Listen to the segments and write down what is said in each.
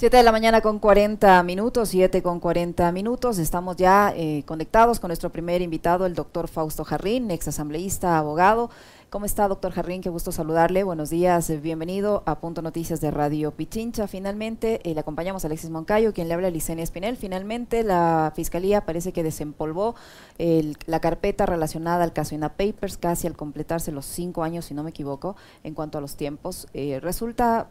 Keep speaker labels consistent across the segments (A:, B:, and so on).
A: 7 de la mañana con 40 minutos, 7 con 40 minutos. Estamos ya eh, conectados con nuestro primer invitado, el doctor Fausto Jarrín, ex asambleísta, abogado. ¿Cómo está, doctor Jarrín? Qué gusto saludarle. Buenos días, eh, bienvenido a Punto Noticias de Radio Pichincha. Finalmente, eh, le acompañamos a Alexis Moncayo, quien le habla a Licenia Espinel. Finalmente, la Fiscalía parece que desempolvó la carpeta relacionada al caso INA Papers, casi al completarse los cinco años, si no me equivoco, en cuanto a los tiempos. resulta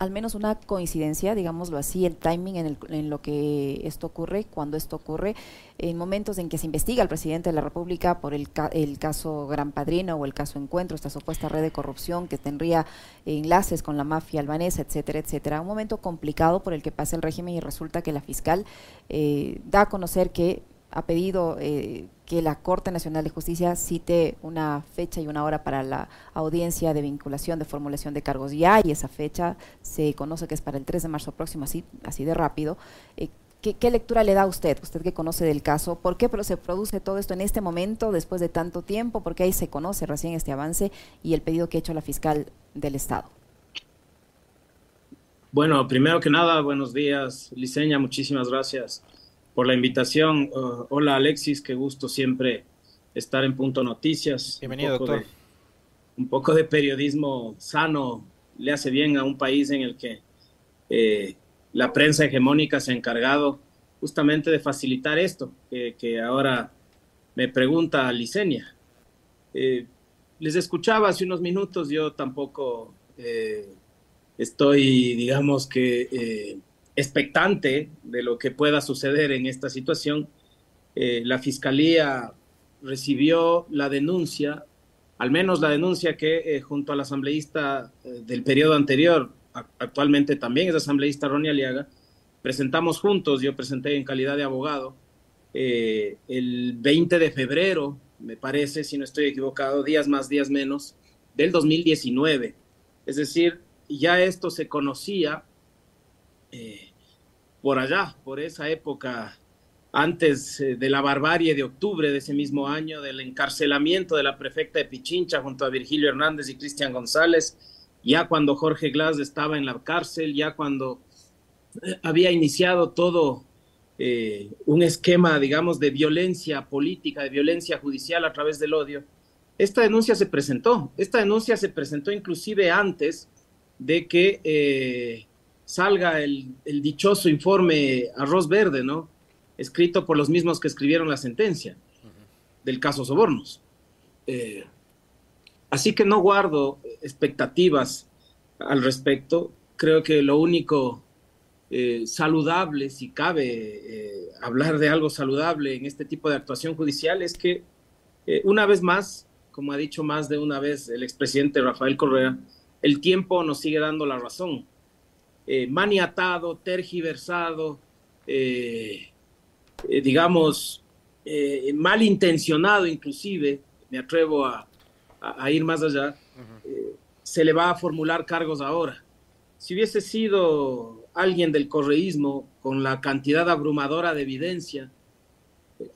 A: al menos una coincidencia, digámoslo así, el timing en, el, en, lo que esto ocurre, cuando esto ocurre, en momentos en que se investiga al presidente de la República por el, el caso Gran Padrino o el caso Encuentro, esta supuesta red de corrupción que tendría enlaces con la mafia albanesa, etcétera, etcétera. Un momento complicado por el que pasa el régimen y resulta que la fiscal eh, da a conocer que ha pedido eh, que la Corte Nacional de Justicia cite una fecha y una hora para la audiencia de vinculación de formulación de cargos ya y esa fecha se conoce que es para el 3 de marzo próximo, así, así de rápido. Eh, ¿qué, lectura le da usted, usted que conoce del caso? ¿Por qué se produce todo esto en este momento, después de tanto tiempo? Porque ahí se conoce recién este avance y el pedido que ha hecho la fiscal del Estado.
B: Bueno, primero que nada, buenos días, Liceña, muchísimas gracias por la invitación. Uh, hola Alexis, qué gusto siempre estar en Punto Noticias.
C: Bienvenido, doctor.
B: un poco de periodismo sano le hace bien a un país en el que eh, la prensa hegemónica se ha encargado justamente de facilitar esto, que, ahora me pregunta Licenia. Eh, les escuchaba hace unos minutos, yo tampoco eh, estoy, digamos que expectante de lo que pueda suceder en esta situación, eh, la Fiscalía recibió la denuncia, al menos la denuncia que eh, junto al asambleísta eh, del periodo anterior, actualmente también es asambleísta Ronnie Aliaga, presentamos juntos, yo presenté en calidad de abogado, el 20 de febrero, me parece, si no estoy equivocado, días más, días menos, del 2019. Es decir, ya esto se conocía eh, por allá, por esa época, antes eh, de la barbarie de octubre de ese mismo año, del encarcelamiento de la prefecta de Pichincha junto a Virgilio Hernández y Cristian González, ya cuando Jorge Glass estaba en la cárcel, ya cuando eh, había iniciado todo un esquema, digamos, de violencia política, de violencia judicial a través del odio, esta denuncia se presentó. Esta denuncia se presentó inclusive antes de que salga el, dichoso informe Arroz Verde, ¿no? Escrito por los mismos que escribieron la sentencia del caso Sobornos. Eh, así que no guardo expectativas al respecto. Creo que lo único eh, saludable, si cabe eh, hablar de algo saludable en este tipo de actuación judicial, es que una vez más, como ha dicho más de una vez el expresidente Rafael Correa, el tiempo nos sigue dando la razón eh, maniatado, tergiversado, eh, eh, digamos, malintencionado inclusive, me atrevo a, ir más allá, se le va a formular cargos ahora. Si hubiese sido alguien del correísmo con la cantidad abrumadora de evidencia,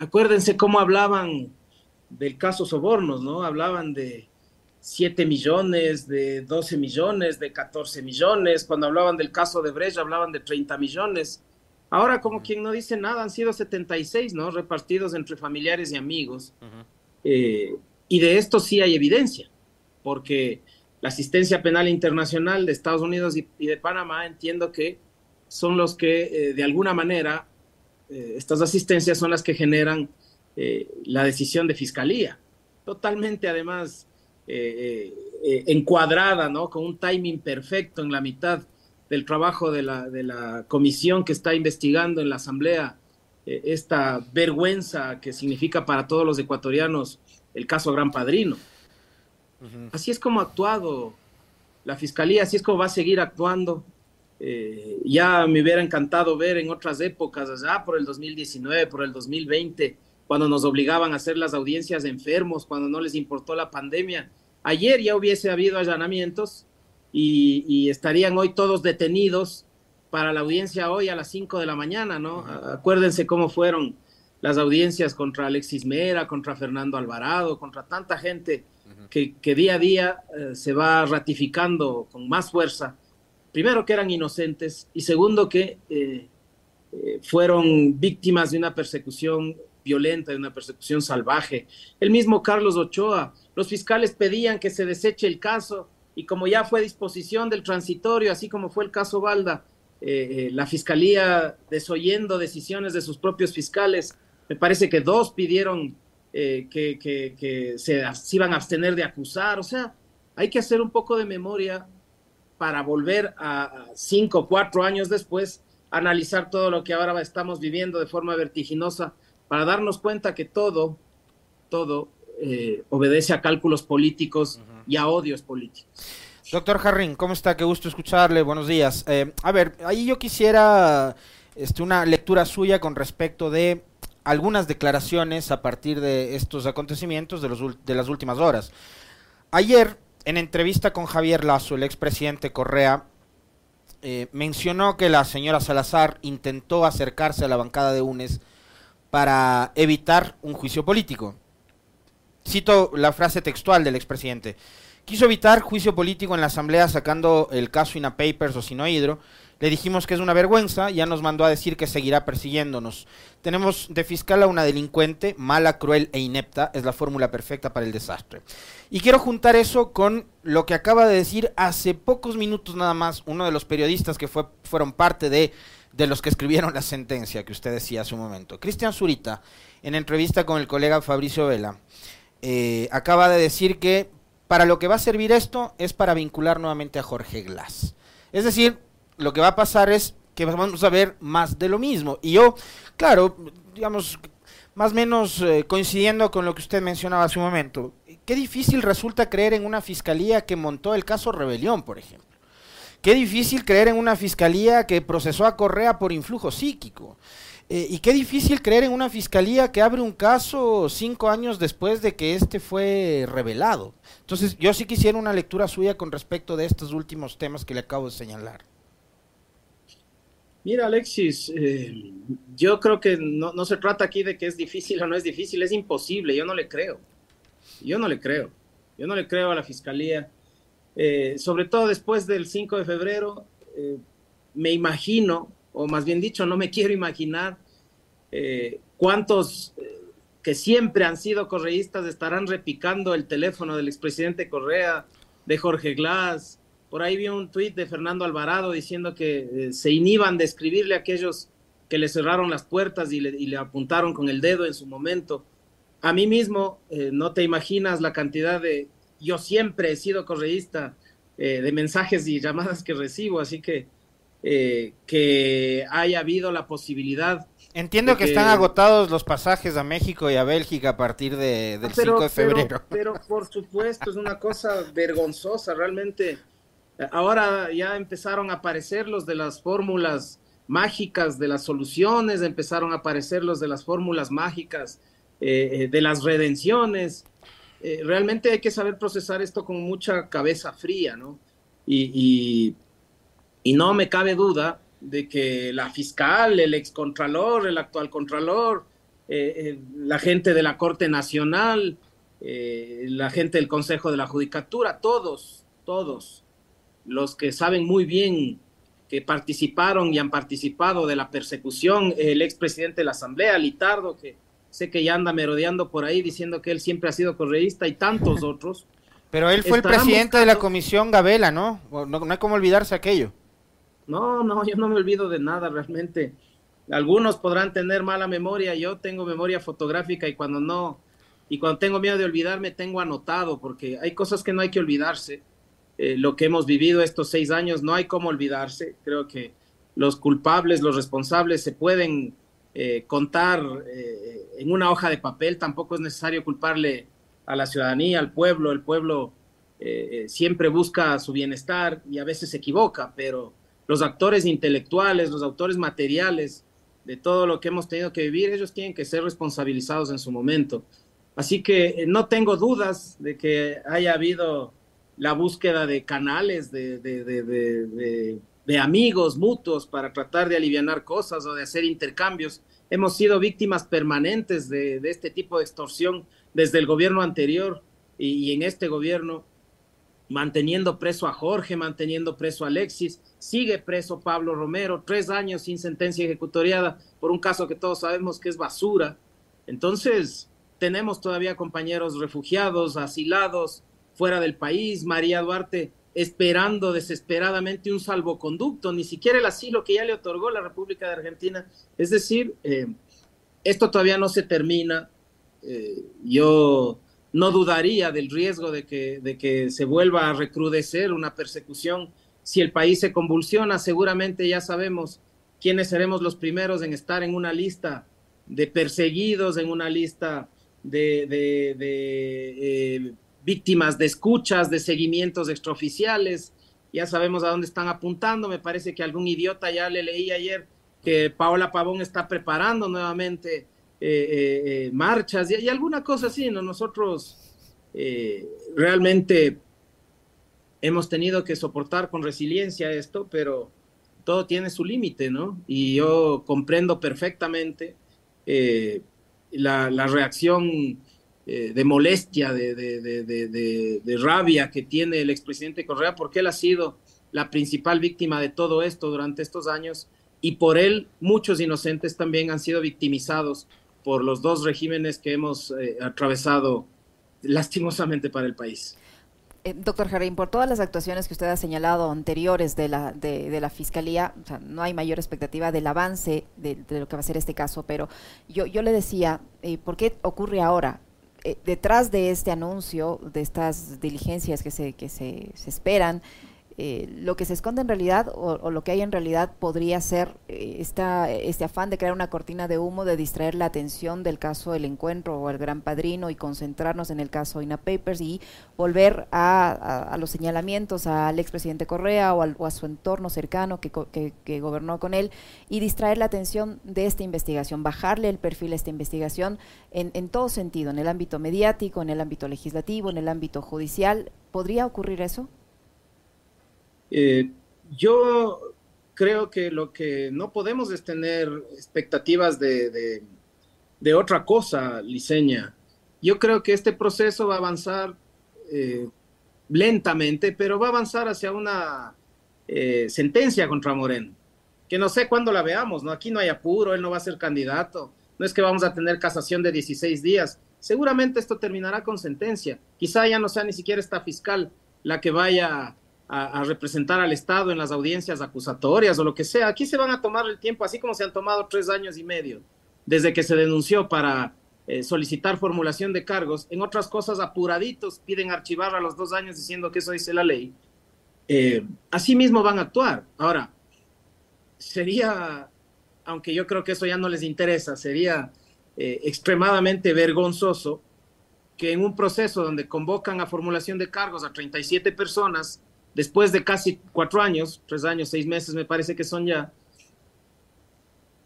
B: acuérdense cómo hablaban del caso Sobornos, ¿no? Hablaban de 7 millones, de 12 millones, de 14 millones. Cuando hablaban del caso de Brecht, hablaban de 30 millones. Ahora, como quien no dice nada, han sido 76, ¿no? Repartidos entre familiares y amigos. Eh, y de esto sí hay evidencia, porque la asistencia penal internacional de Estados Unidos y, de Panamá entiendo que son los que, eh, de alguna manera, eh, estas asistencias son las que generan la decisión de fiscalía. Totalmente, además, eh, eh, encuadrada, ¿no? Con un timing perfecto en la mitad del trabajo de la, de la comisión que está investigando en la Asamblea eh, esta vergüenza que significa para todos los ecuatorianos el caso Gran Padrino. Así es como ha actuado la Fiscalía, así es como va a seguir actuando. ya me hubiera encantado ver en otras épocas, allá por el 2019, por el 2020, cuando nos obligaban a hacer las audiencias de enfermos, cuando no les importó la pandemia. Ayer ya hubiese habido allanamientos y, estarían hoy todos detenidos para la audiencia hoy a las 5 de la mañana, ¿no? Acuérdense cómo fueron las audiencias contra Alexis Mera, contra Fernando Alvarado, contra tanta gente que, día a día eh, se va ratificando con más fuerza. Primero que eran inocentes y segundo que eh, eh, fueron víctimas de una persecución violenta, de una persecución salvaje. El mismo Carlos Ochoa, los fiscales pedían que se deseche el caso y como ya fue disposición del transitorio, así como fue el caso Balda, eh, la fiscalía desoyendo decisiones de sus propios fiscales, me parece que dos pidieron que, se, se, iban a abstener de acusar, o sea, hay que hacer un poco de memoria para volver a cinco o cuatro años después analizar todo lo que ahora estamos viviendo de forma vertiginosa para darnos cuenta que todo, todo eh, obedece a cálculos políticos y a odios políticos.
C: Doctor Jarrín, ¿cómo está? Qué gusto escucharle. Buenos días. Eh, a ver, ahí yo quisiera este, una lectura suya con respecto de algunas declaraciones a partir de estos acontecimientos de, los, de las últimas horas. Ayer en entrevista con Javier Lazo, el expresidente Correa, eh, mencionó que la señora Salazar intentó acercarse a la bancada de UNES para evitar un juicio político. Cito la frase textual del expresidente. Quiso evitar juicio político en la Asamblea sacando el caso INA Papers o Sinohidro, le dijimos que es una vergüenza, ya nos mandó a decir que seguirá persiguiéndonos. Tenemos de fiscal a una delincuente, mala, cruel e inepta, es la fórmula perfecta para el desastre. Y quiero juntar eso con lo que acaba de decir hace pocos minutos nada más uno de los periodistas que fue, fueron parte de, de los que escribieron la sentencia que usted decía hace un momento. Cristian Zurita, en entrevista con el colega Fabricio Vela, eh, acaba de decir que para lo que va a servir esto es para vincular nuevamente a Jorge Glass. Es decir, lo que va a pasar es que vamos a ver más de lo mismo. Y yo, claro, digamos, más o menos eh, coincidiendo con lo que usted mencionaba hace un momento, qué difícil resulta creer en una fiscalía que montó el caso Rebelión, por ejemplo. Qué difícil creer en una fiscalía que procesó a Correa por influjo psíquico. Eh, y qué difícil creer en una fiscalía que abre un caso cinco años después de que este fue revelado. Entonces, yo sí quisiera una lectura suya con respecto de estos últimos temas que le acabo de señalar.
B: Mira, Alexis, eh, yo creo que no, se trata aquí de que es difícil o no es difícil, es imposible, yo no le creo. Yo no le creo. Yo no le creo a la fiscalía. Eh, sobre todo después del 5 de febrero, eh, me imagino, o más bien dicho, no me quiero imaginar cuántos que siempre han sido correístas estarán repicando el teléfono del expresidente Correa, de Jorge Glass, por ahí vi un tuit de Fernando Alvarado diciendo que eh, se inhiban de escribirle a aquellos que le cerraron las puertas y le, apuntaron con el dedo en su momento. A mí mismo, eh, no te imaginas la cantidad de... Yo siempre he sido correísta eh, de mensajes y llamadas que recibo, así que que haya habido la posibilidad
C: Entiendo que, están agotados los pasajes a México y a Bélgica a partir de, del 5 de febrero.
B: pero, por supuesto, es una cosa vergonzosa, realmente Ahora ya empezaron a aparecer los de las fórmulas mágicas de las soluciones, empezaron a aparecer los de las fórmulas mágicas eh, eh, de las redenciones. Eh, realmente hay que saber procesar esto con mucha cabeza fría, ¿no? Y, y, no me cabe duda de que la fiscal, el excontralor, el actual contralor, la gente de la Corte Nacional, la gente del Consejo de la Judicatura, todos, todos los que saben muy bien que participaron y han participado de la persecución, el expresidente de la Asamblea, Litardo, que sé que ya anda merodeando por ahí diciendo que él siempre ha sido correísta y tantos otros.
C: Pero él fue el presidente de la comisión Gabela, ¿no? ¿no? No hay como olvidarse aquello.
B: No, no, yo no me olvido de nada realmente. Algunos podrán tener mala memoria, yo tengo memoria fotográfica y cuando no, y cuando tengo miedo de olvidarme, tengo anotado, porque hay cosas que no hay que olvidarse eh, lo que hemos vivido estos seis años, no hay cómo olvidarse. Creo que los culpables, los responsables se pueden eh, contar eh, en una hoja de papel, tampoco es necesario culparle a la ciudadanía, al pueblo, el pueblo siempre busca su bienestar y a veces se equivoca, pero los actores intelectuales, los autores materiales de todo lo que hemos tenido que vivir, ellos tienen que ser responsabilizados en su momento. Así que no tengo dudas de que haya habido la búsqueda de canales, de, de, amigos mutuos para tratar de aliviar cosas o de hacer intercambios. Hemos sido víctimas permanentes de, este tipo de extorsión desde el gobierno anterior y, en este gobierno. manteniendo preso a Jorge, manteniendo preso a Alexis, sigue preso Pablo Romero, tres años sin sentencia ejecutoriada por un caso que todos sabemos que es basura. Entonces, tenemos todavía compañeros refugiados, asilados, fuera del país, María Duarte esperando desesperadamente un salvoconducto, ni siquiera el asilo que ya le otorgó la República de Argentina. Es decir, eh, esto todavía no se termina. Eh, yo no dudaría del riesgo de que, de que se vuelva a recrudecer una persecución. Si el país se convulsiona, seguramente ya sabemos quiénes seremos los primeros en estar en una lista de perseguidos, en una lista de, eh, víctimas de escuchas, de seguimientos extraoficiales. Ya sabemos a dónde están apuntando. Me parece que algún idiota ya le leí ayer que Paola Pavón está preparando nuevamente eh, eh, eh, marchas y, alguna cosa así, ¿no? Nosotros realmente hemos tenido que soportar con resiliencia esto, pero todo tiene su límite, ¿no? Y yo comprendo perfectamente la, reacción de molestia, de, de, de, rabia que tiene el expresidente Correa, porque él ha sido la principal víctima de todo esto durante estos años y por él muchos inocentes también han sido victimizados por los dos regímenes que hemos eh, atravesado lastimosamente para el país.
A: Eh, doctor Jarín, por todas las actuaciones que usted ha señalado anteriores de la, de, la Fiscalía, no hay mayor expectativa del avance de, lo que va a ser este caso, pero yo, yo le decía, eh, ¿por qué ocurre ahora? Detrás de este anuncio, de estas diligencias que se, que se, se esperan, eh, lo que se esconde en realidad o, lo que hay en realidad podría ser eh, esta, este afán de crear una cortina de humo, de distraer la atención del caso del encuentro o el gran padrino y concentrarnos en el caso INA Papers y volver a, los señalamientos al expresidente Correa o, a su entorno cercano que, que, gobernó con él y distraer la atención de esta investigación, bajarle el perfil a esta investigación en, en todo sentido, en el ámbito mediático, en el ámbito legislativo, en el ámbito judicial. ¿Podría ocurrir eso?
B: Eh, yo creo que lo que no podemos es tener expectativas de, otra cosa, Liceña. Yo creo que este proceso va a avanzar eh, lentamente, pero va a avanzar hacia una eh, sentencia contra Moreno, que no sé cuándo la veamos, ¿no? Aquí no hay apuro, él no va a ser candidato, no es que vamos a tener casación de 16 días, seguramente esto terminará con sentencia, quizá ya no sea ni siquiera esta fiscal la que vaya a, representar al Estado en las audiencias acusatorias o lo que sea. Aquí se van a tomar el tiempo, así como se han tomado tres años y medio desde que se denunció para eh, solicitar formulación de cargos. En otras cosas, apuraditos, piden archivar a los dos años diciendo que eso dice la ley. Eh, así mismo van a actuar. Ahora, sería, aunque yo creo que eso ya no les interesa, sería eh, extremadamente vergonzoso que en un proceso donde convocan a formulación de cargos a 37 personas, después de casi cuatro años, tres años, seis meses me parece que son ya,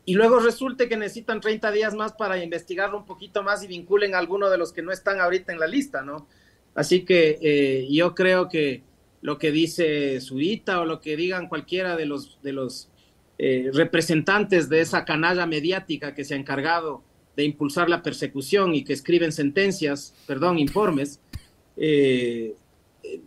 B: y luego resulte que necesitan 30 días más para investigarlo un poquito más y vinculen a alguno de los que no están ahorita en la lista, ¿no? Así que eh, yo creo que lo que dice Zurita o lo que digan cualquiera de los, de los eh, representantes de esa canalla mediática que se ha encargado de impulsar la persecución y que escriben sentencias, perdón, informes, eh,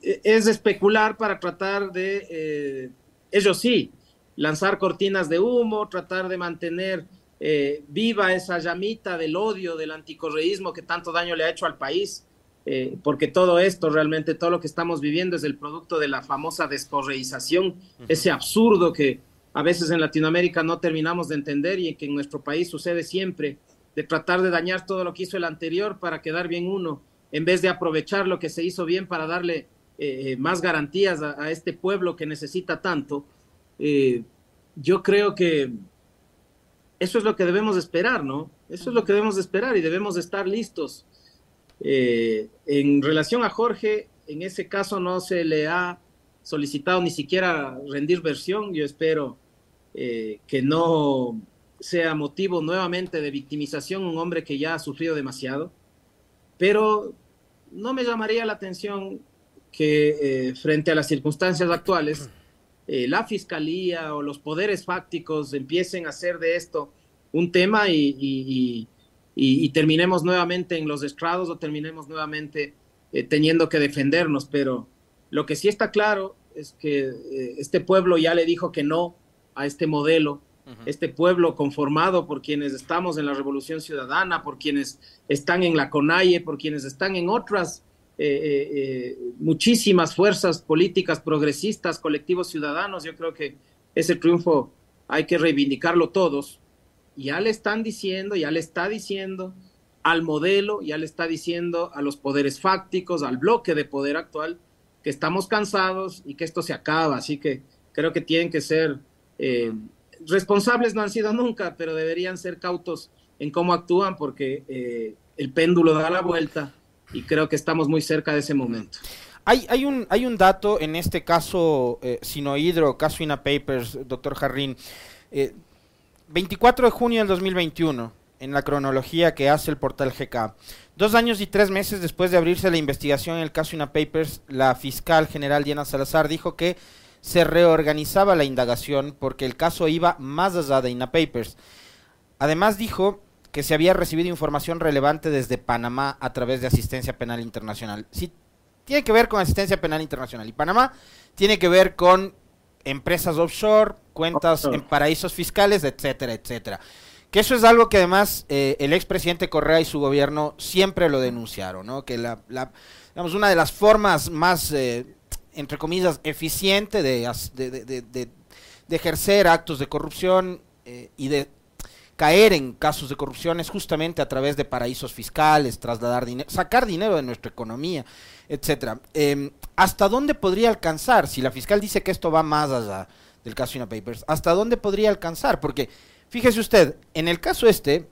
B: es especular para tratar de, eh, ellos sí, lanzar cortinas de humo, tratar de mantener eh, viva esa llamita del odio, del anticorreísmo que tanto daño le ha hecho al país, eh, porque todo esto, realmente todo lo que estamos viviendo es el producto de la famosa descorreización, ese absurdo que a veces en Latinoamérica no terminamos de entender y que en nuestro país sucede siempre, de tratar de dañar todo lo que hizo el anterior para quedar bien uno en vez de aprovechar lo que se hizo bien para darle eh, más garantías a, este pueblo que necesita tanto, eh, yo creo que eso es lo que debemos esperar, ¿no? Eso es lo que debemos esperar y debemos estar listos. Eh, en relación a Jorge, en ese caso no se le ha solicitado ni siquiera rendir versión. Yo espero que no sea motivo nuevamente de victimización un hombre que ya ha sufrido demasiado. Pero no me llamaría la atención que eh, frente a las circunstancias actuales, eh, la fiscalía o los poderes fácticos empiecen a hacer de esto un tema y, terminemos nuevamente en los estrados o terminemos nuevamente eh, teniendo que defendernos, pero Lo que sí está claro es que eh, este pueblo ya le dijo que no a este modelo, este pueblo conformado por quienes estamos en la Revolución Ciudadana, por quienes están en la CONAIE, por quienes están en otras eh, eh, muchísimas fuerzas políticas progresistas, colectivos ciudadanos. Yo creo que ese triunfo hay que reivindicarlo todos. Ya le están diciendo, ya le está diciendo al modelo, ya le está diciendo a los poderes fácticos, al bloque de poder actual, que estamos cansados y que esto se acaba. Así que creo que tienen que ser eh, responsables, no han sido nunca, pero deberían ser cautos en cómo actúan porque eh, el péndulo da la vuelta y creo que estamos muy cerca de ese momento.
C: Hay, hay, un, hay un dato en este caso eh, Sinohidro, caso INA Papers, doctor Jarrín. 24 de junio del 2021, en la cronología que hace el portal GK. Dos años y tres meses después de abrirse la investigación en el caso INA Papers, la fiscal general Diana Salazar dijo que se reorganizaba la indagación porque el caso iba más allá de INA Papers. Además dijo que se había recibido información relevante desde Panamá a través de asistencia penal internacional. Si tiene que ver con asistencia penal internacional y Panamá tiene que ver con empresas offshore, cuentas en paraísos fiscales, etcétera, etcétera. Que eso es algo que además eh, el expresidente Correa y su gobierno siempre lo denunciaron, ¿no? Que la, digamos, una de las formas más, eh, entre comillas, eficiente de, de, ejercer actos de corrupción eh, y de caer en casos de corrupción es justamente a través de paraísos fiscales, trasladar dinero, sacar dinero de nuestra economía, etcétera. Em, ¿Hasta dónde podría alcanzar si la fiscal dice que esto va más allá del caso Ina Papers? ¿Hasta dónde podría alcanzar? Porque Fíjese usted, en el caso este,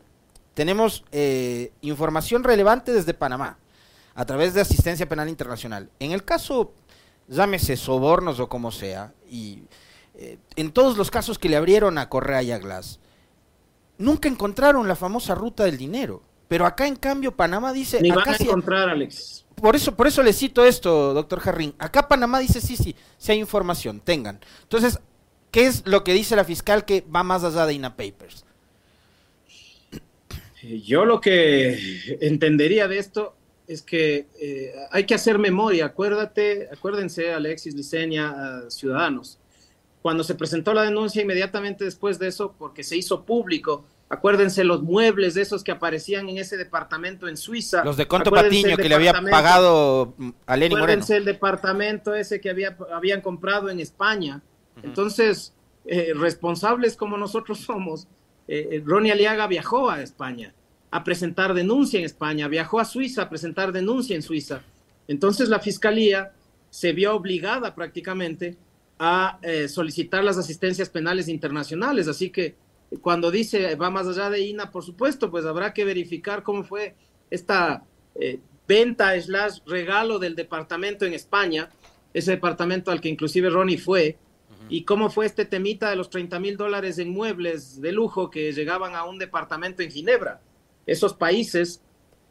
C: tenemos eh, información relevante desde Panamá, a través de asistencia penal internacional. En el caso, llámese sobornos o como sea, y eh, en todos los casos que le abrieron a Correa y a Glass, nunca encontraron la famosa ruta del dinero. Pero acá, en cambio, Panamá dice...
B: Ni
C: acá
B: van a encontrar, Alex.
C: Por eso, por eso le cito esto, doctor Jarrín. Acá Panamá dice, sí, sí, si hay información, tengan. Entonces, ¿Qué es lo que dice la fiscal que va más allá de INA Papers?
B: Eh, yo lo que entendería de esto es que eh, hay que hacer memoria. Acuérdate, acuérdense, Alexis Liceña, Ciudadanos, cuando se presentó la denuncia inmediatamente después de eso, porque se hizo público. Acuérdense los muebles de esos que aparecían en ese departamento en Suiza.
C: Los de Conto Patiño que le había pagado a Lenny
B: Acuérdense el departamento ese que había, habían comprado en España entonces, eh, responsables como nosotros somos, eh, eh, Ronnie Aliaga viajó a España a presentar denuncia en España, viajó a Suiza a presentar denuncia en Suiza. Entonces la fiscalía se vio obligada prácticamente a solicitar las asistencias penales internacionales. Así que cuando dice va más allá de INA, por supuesto, pues habrá que verificar cómo fue esta venta slash regalo del departamento en España, ese departamento al que inclusive Ronnie fue, y cómo fue este temita de los 30 mil dólares en muebles de lujo que llegaban a un departamento en Ginebra. Esos países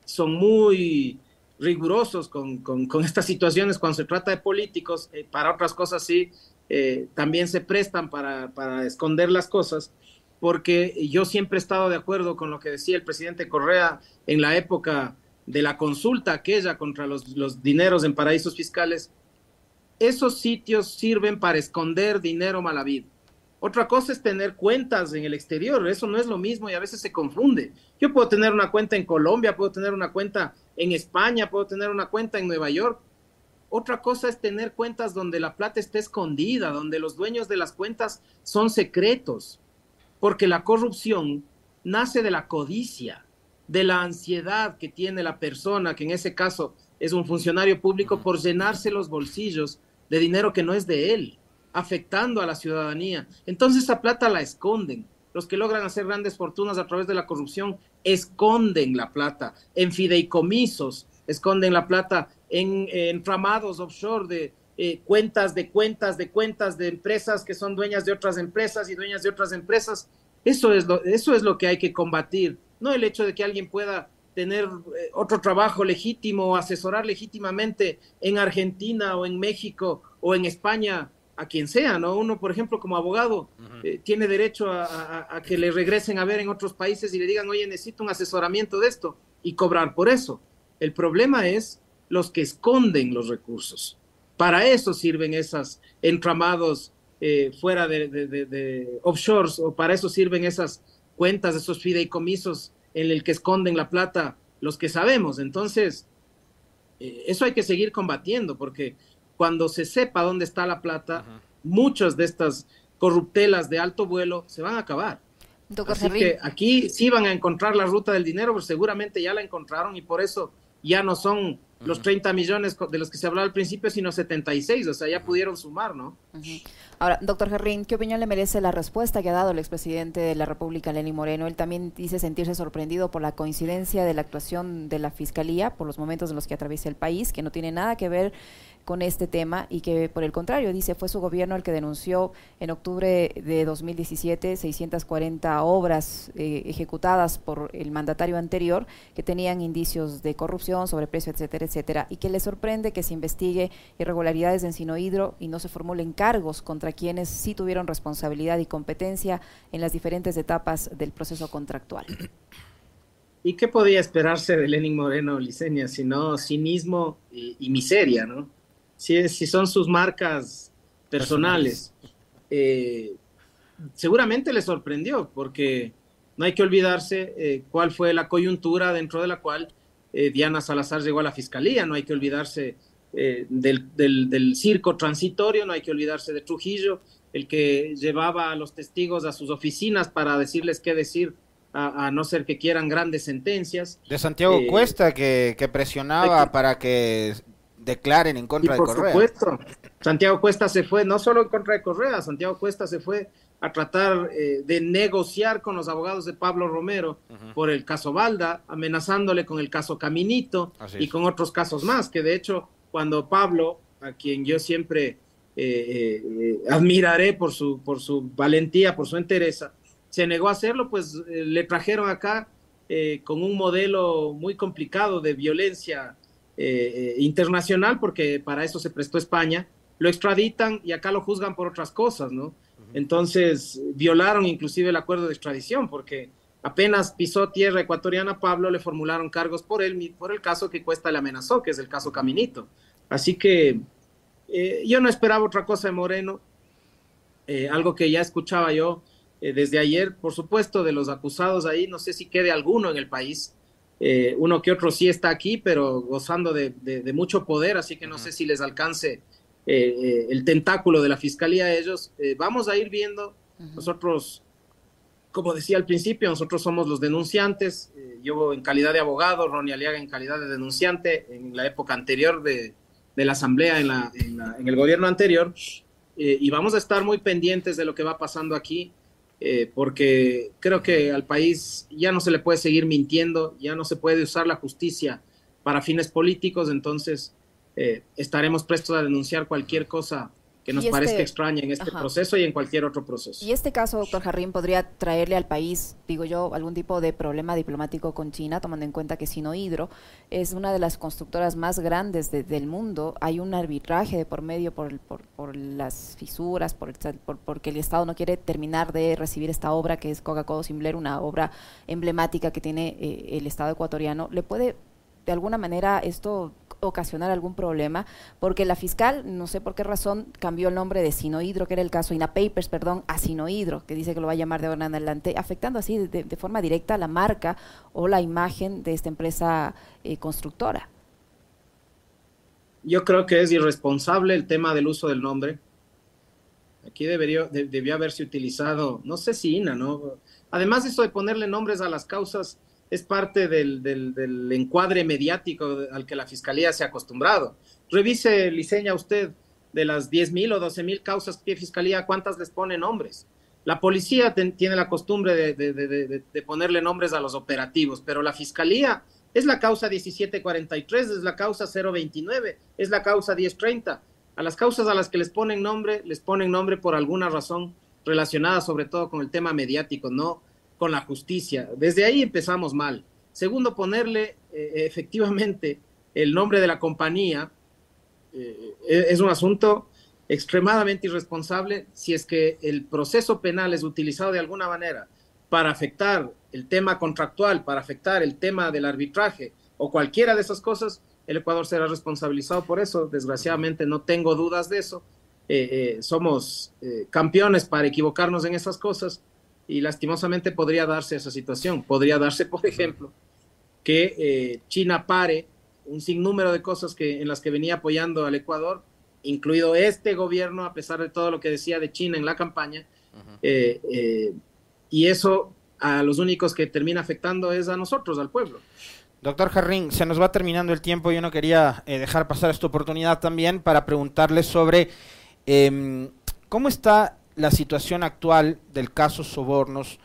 B: son muy rigurosos con, estas situaciones cuando se trata de políticos, eh, para otras cosas sí, eh, también se prestan para, esconder las cosas, porque yo siempre he estado de acuerdo con lo que decía el presidente Correa en la época de la consulta aquella contra los, dineros en paraísos fiscales, esos sitios sirven para esconder dinero mal. Otra cosa es tener cuentas en el exterior, eso no es lo mismo y a veces se confunde. Yo puedo tener una cuenta en Colombia, puedo tener una cuenta en España, puedo tener una cuenta en Nueva York. Otra cosa es tener cuentas donde la plata está escondida, donde los dueños de las cuentas son secretos, porque la corrupción nace de la codicia, de la ansiedad que tiene la persona, que en ese caso es un funcionario público, por llenarse los bolsillos de dinero que no es de él, afectando a la ciudadanía. Entonces esa plata la esconden. Los que logran hacer grandes fortunas a través de la corrupción esconden la plata en fideicomisos, esconden la plata en, entramados offshore de eh, cuentas de cuentas de cuentas de empresas que son dueñas de otras empresas y dueñas de otras empresas. Eso es lo, eso es lo que hay que combatir, no el hecho de que alguien pueda tener eh, otro trabajo legítimo, asesorar legítimamente en Argentina o en México o en España a quien sea, ¿no? Uno, por ejemplo, como abogado, eh, tiene derecho a, que le regresen a ver en otros países y le digan, oye, necesito un asesoramiento de esto y cobrar por eso. El problema es los que esconden los recursos. Para eso sirven esos entramados eh, fuera de, de, offshores o para eso sirven esas cuentas, esos fideicomisos en el que esconden la plata los que sabemos. Entonces, eh, eso hay que seguir combatiendo porque cuando se sepa dónde está la plata, muchas de estas corruptelas de alto vuelo se van a acabar. Así que aquí sí van a encontrar la ruta del dinero, pero seguramente ya la encontraron y por eso ya no son los 30 millones de los que se hablaba al principio, sino 76, o sea, ya pudieron sumar, ¿no?
A: Ahora, doctor Gerrín, ¿qué opinión le merece la respuesta que ha dado el expresidente de la República, Lenín Moreno? Él también dice sentirse sorprendido por la coincidencia de la actuación de la Fiscalía por los momentos en los que atraviesa el país, que no tiene nada que ver con este tema y que por el contrario dice fue su gobierno el que denunció en octubre de 2017 640 obras eh, ejecutadas por el mandatario anterior que tenían indicios de corrupción, sobreprecio, etcétera, etcétera, y que le sorprende que se investigue irregularidades en Sinohidro y no se formulen cargos contra quienes sí tuvieron responsabilidad y competencia en las diferentes etapas del proceso contractual.
B: ¿Y qué podía esperarse de Lenin Moreno, Liceña, sino cinismo y miseria, ¿no? Si, son sus marcas personales. Eh, seguramente le sorprendió, porque no hay que olvidarse eh, cuál fue la coyuntura dentro de la cual eh, Diana Salazar llegó a la fiscalía, no hay que olvidarse del, circo transitorio, no hay que olvidarse de Trujillo, el que llevaba a los testigos a sus oficinas para decirles qué decir a, no ser que quieran grandes sentencias.
C: De Santiago Cuesta, que, presionaba para que declaren en contra de Correa. Por supuesto,
B: Santiago Cuesta se fue, no solo en contra de Correa, Santiago Cuesta se fue a tratar eh, de negociar con los abogados de Pablo Romero por el caso Balda, amenazándole con el caso Caminito y con otros casos más, que de hecho cuando Pablo, a quien yo siempre eh, eh, admiraré por su, por su valentía, por su entereza, se negó a hacerlo, pues le trajeron acá con un modelo muy complicado de violencia eh, internacional, porque para eso se prestó España, lo extraditan y acá lo juzgan por otras cosas, ¿no? Entonces, violaron inclusive el acuerdo de extradición, porque apenas pisó tierra ecuatoriana, Pablo le formularon cargos por él, por el caso que Cuesta le amenazó, que es el caso Caminito. Así que eh, yo no esperaba otra cosa de Moreno, eh, algo que ya escuchaba yo desde ayer, por supuesto, de los acusados ahí, no sé si quede alguno en el país, eh, uno que otro sí está aquí, pero gozando de, mucho poder, así que no sé si les alcance eh, eh, el tentáculo de la fiscalía a ellos. vamos a ir viendo. Nosotros, como decía al principio, nosotros somos los denunciantes. yo en calidad de abogado, Ronnie Aliaga en calidad de denunciante en la época anterior de, la asamblea, en, en el gobierno anterior. y vamos a estar muy pendientes de lo que va pasando aquí. Eh, porque creo que al país ya no se le puede seguir mintiendo, ya no se puede usar la justicia para fines políticos, entonces eh, estaremos prestos a denunciar cualquier cosa que nos parezca este, extraña en este proceso y en cualquier otro proceso.
A: Y este caso, doctor Jarrín, podría traerle al país, digo yo, algún tipo de problema diplomático con China, tomando en cuenta que Sinohidro es una de las constructoras más grandes del mundo. Hay un arbitraje de por medio por, por, por las fisuras, por, porque el Estado no quiere terminar de recibir esta obra que es Coca-Cola Simbler, una obra emblemática que tiene eh, el Estado ecuatoriano. ¿Le puede de alguna manera esto ocasionar algún problema, porque la fiscal, no sé por qué razón, cambió el nombre de Sinohidro, que era el caso Ina Papers, perdón, a Sinohidro, que dice que lo va a llamar de ahora en adelante, afectando así de, forma directa la marca o la imagen de esta empresa eh, constructora.
B: Yo creo que es irresponsable el tema del uso del nombre. Aquí debería, debió haberse utilizado, no sé si INA, ¿no? Además, eso de ponerle nombres a las causas, es parte del, encuadre mediático al que la Fiscalía se ha acostumbrado. Revise, Liceña, usted de las 10.000 o 12.000 causas que tiene Fiscalía, ¿cuántas les pone nombres? La policía tiene la costumbre de, ponerle nombres a los operativos, pero la Fiscalía es la causa 1743, es la causa 029, es la causa 1030. A las causas a las que les ponen nombre, les ponen nombre por alguna razón relacionada sobre todo con el tema mediático, no con la justicia. Desde ahí empezamos mal. Segundo, ponerle eh, efectivamente el nombre de la compañía eh, es un asunto extremadamente irresponsable si es que el proceso penal es utilizado de alguna manera para afectar el tema contractual, para afectar el tema del arbitraje o cualquiera de esas cosas, el Ecuador será responsabilizado por eso. Desgraciadamente no tengo dudas de eso. Eh, eh, somos eh, campeones para equivocarnos en esas cosas y lastimosamente podría darse esa situación. Podría darse, por ejemplo, que China pare un sinnúmero de cosas que, en las que venía apoyando al Ecuador, incluido este gobierno, a pesar de todo lo que decía de China en la campaña. y eso a los únicos que termina afectando es a nosotros, al pueblo.
C: Doctor Jarrín, se nos va terminando el tiempo. Yo no quería eh, dejar pasar esta oportunidad también para preguntarle sobre em, cómo está la situación actual del caso Sobornos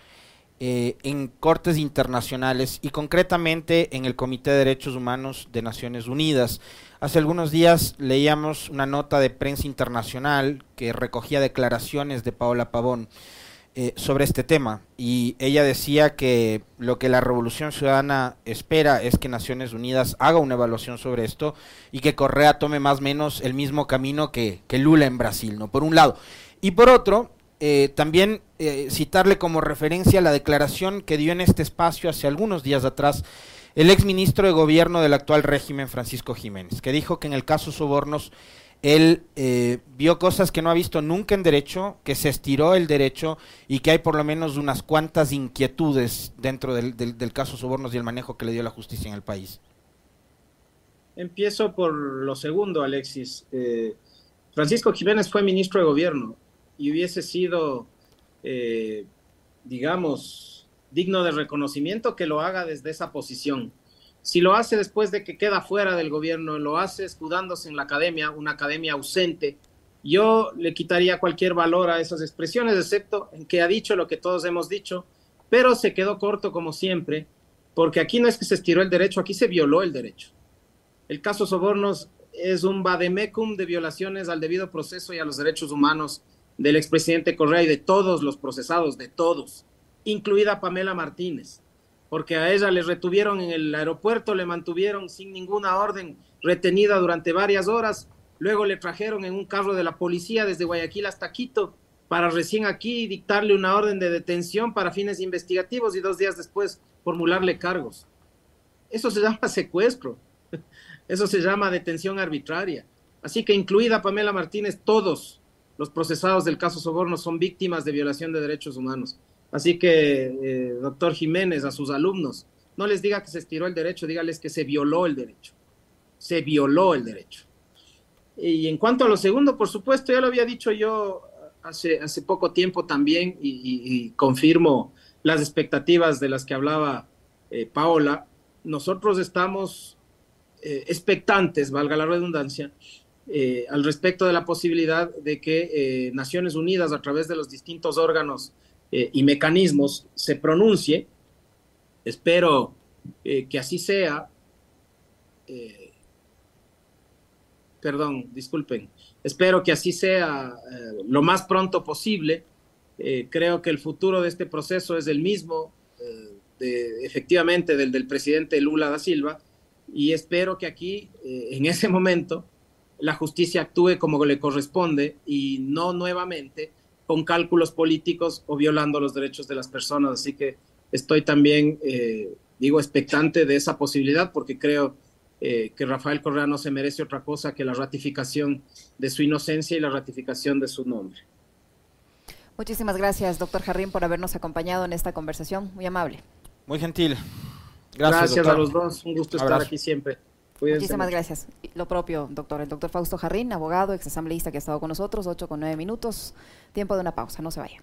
C: eh, en cortes internacionales y concretamente en el Comité de Derechos Humanos de Naciones Unidas. Hace algunos días leíamos una nota de prensa internacional que recogía declaraciones de Paola Pavón eh, sobre este tema y ella decía que lo que la Revolución Ciudadana espera es que Naciones Unidas haga una evaluación sobre esto y que Correa tome más o menos el mismo camino que, Lula en Brasil, ¿no? Por un lado. Y por otro, eh, también eh, citarle como referencia la declaración que dio en este espacio hace algunos días atrás el ex ministro de gobierno del actual régimen, Francisco Jiménez, que dijo que en el caso Sobornos él eh, vio cosas que no ha visto nunca en derecho, que se estiró el derecho y que hay por lo menos unas cuantas inquietudes dentro del, caso sobornos y el manejo que le dio la justicia en el país.
B: Empiezo por lo segundo, Alexis. Eh, Francisco Jiménez fue ministro de gobierno y hubiese sido, eh, digamos, digno de reconocimiento que lo haga desde esa posición si lo hace después de que queda fuera del gobierno, lo hace escudándose en la academia, una academia ausente, yo le quitaría cualquier valor a esas expresiones, excepto en que ha dicho lo que todos hemos dicho, pero se quedó corto como siempre, porque aquí no es que se estiró el derecho, aquí se violó el derecho. El caso Sobornos es un vademecum de violaciones al debido proceso y a los derechos humanos del expresidente Correa y de todos los procesados, de todos, incluida Pamela Martínez porque a ella le retuvieron en el aeropuerto, le mantuvieron sin ninguna orden, retenida durante varias horas, luego le trajeron en un carro de la policía desde Guayaquil hasta Quito para recién aquí dictarle una orden de detención para fines investigativos y dos días después formularle cargos. Eso se llama secuestro, eso se llama detención arbitraria. Así que incluida Pamela Martínez, todos los procesados del caso Soborno son víctimas de violación de derechos humanos. Así que, eh, doctor Jiménez, a sus alumnos, no les diga que se estiró el derecho, dígales que se violó el derecho. Se violó el derecho. Y en cuanto a lo segundo, por supuesto, ya lo había dicho yo hace, poco tiempo también y, confirmo las expectativas de las que hablaba eh, Paola. Nosotros estamos eh, expectantes, valga la redundancia, al respecto de la posibilidad de que Naciones Unidas, a través de los distintos órganos eh, y mecanismos se pronuncie. Espero eh, que así sea. Eh, perdón, disculpen. Espero que así sea lo más pronto posible. creo que el futuro de este proceso es el mismo, de, efectivamente, del del presidente Lula da Silva, y espero que aquí, en ese momento, la justicia actúe como le corresponde y no nuevamente con cálculos políticos o violando los derechos de las personas. Así que estoy también, eh, digo, expectante de esa posibilidad porque creo eh, que Rafael Correa no se merece otra cosa que la ratificación de su inocencia y la ratificación de su nombre.
A: Muchísimas gracias, doctor Jarrín, por habernos acompañado en esta conversación. Muy amable.
C: Muy gentil.
B: Gracias, gracias a los dos. Un gusto estar aquí siempre.
A: Muchísimas gracias. Lo propio, doctor. El doctor Fausto Jarrín, abogado, exasambleísta que ha estado con nosotros, 8 con 9 minutos. Tiempo de una pausa, no se vaya.